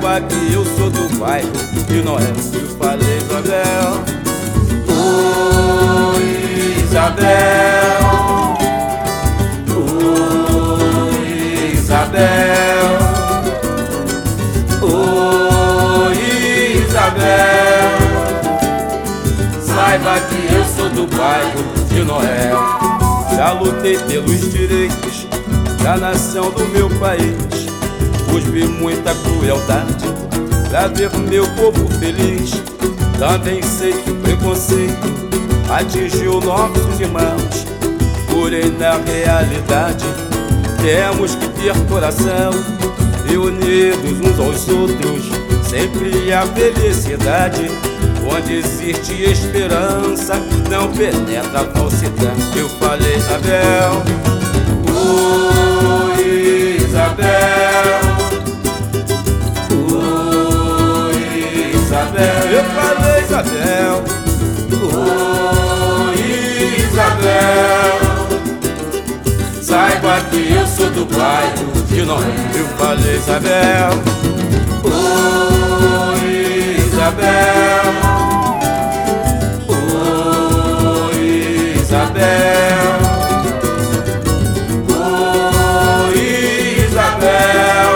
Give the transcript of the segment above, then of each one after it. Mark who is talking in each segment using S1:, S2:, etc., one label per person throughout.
S1: Saiba que eu sou do bairro e é o que eu falei, Isabel. Oi, Isabel. Oi, Isabel. Oi, Isabel. Saiba que eu sou do bairro de Noel. Já lutei pelos direitos da nação do meu país. Vi muita crueldade pra ver meu povo feliz. Também sei que o preconceito atingiu nossos irmãos. Porém, na realidade, temos que ter coração e unidos uns aos outros. Sempre a felicidade. Onde existe esperança, não penetra a falsidade. Eu falei, Isabel. Oi, que eu sou do bairro de Noé. Eu falei, Isabel. Oi, Isabel. Oi, Isabel. Oi, Isabel.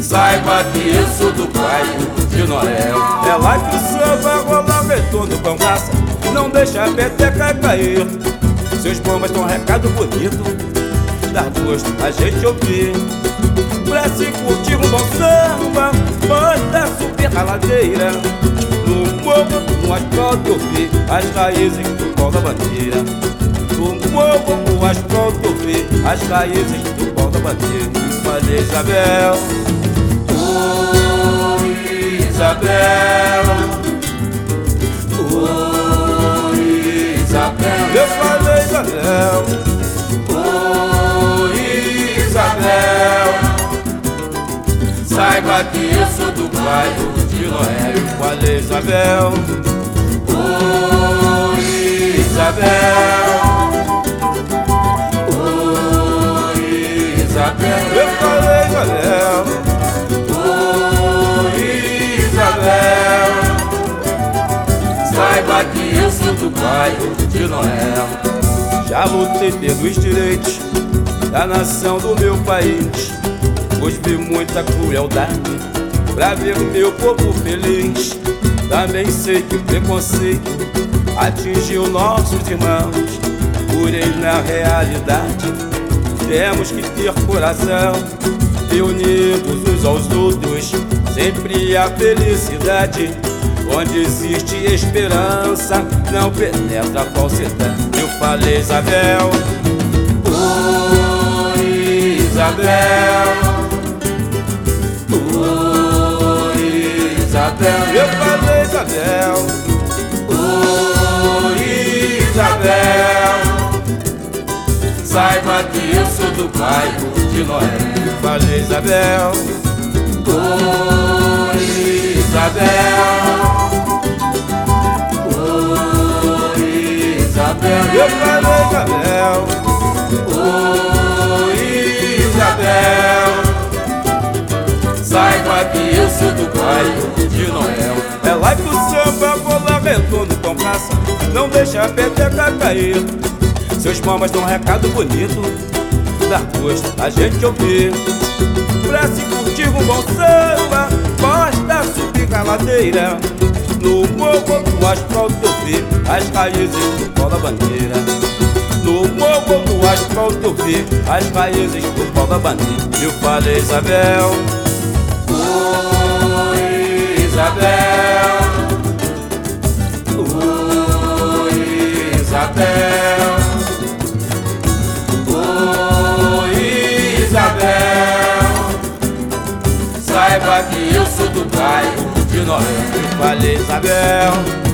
S1: Saiba que eu sou do bairro de Noel. É lá que o samba rola retorno com graça. Não deixa a peteca cair. Seus bombas tão recado bonito. Dá gosto a gente ouvir. Pra se curtir um bom samba, bota subir a ladeira. No morro, no asfalto, eu vi as raízes do pau da bandeira. No morro, no asfalto, eu vi as raízes do pau da bandeira. Falei, Isabel. Oi, Isabel. Oi, Isabel. Oi, Isabel. Saiba que eu sou do bairro de Noé. Falei, Isabel. Isabel. Isabel. Eu falei, Isabel. Isabel. Saiba que eu sou do bairro de Noel. Já lutei pelos direitos da nação do meu país. Hoje vi muita crueldade pra ver o meu povo feliz. Também sei que o preconceito atingiu nossos irmãos. Porém, na realidade, temos que ter coração e unidos uns aos outros. Sempre a felicidade. Onde existe esperança, não penetra a falsidade. Falei, Isabel. Oi, Isabel. Oi, Isabel. Eu falei, Isabel. Isabel. Saiba que eu sou do bairro de Noé. Falei, Isabel. Oi, Isabel. Eu falei, Isabel. Oi, Isabel. Saiba que eu sou do bairro de Noel. É lá o samba rola retorno com graça. Não deixa a peteca cair. Seus mamas dão um recado bonito. Dá gosto a gente ouvir. Pra se curtir um bom samba, basta subir a ladeira. Morro, no asfalto, eu vi as raízes do pau da bandeira. No morro, no asfalto, eu vi as raízes do pau da bandeira. Eu falei, Isabel. Oi, Isabel. Oi, Isabel. De. Eu falei, Isabel.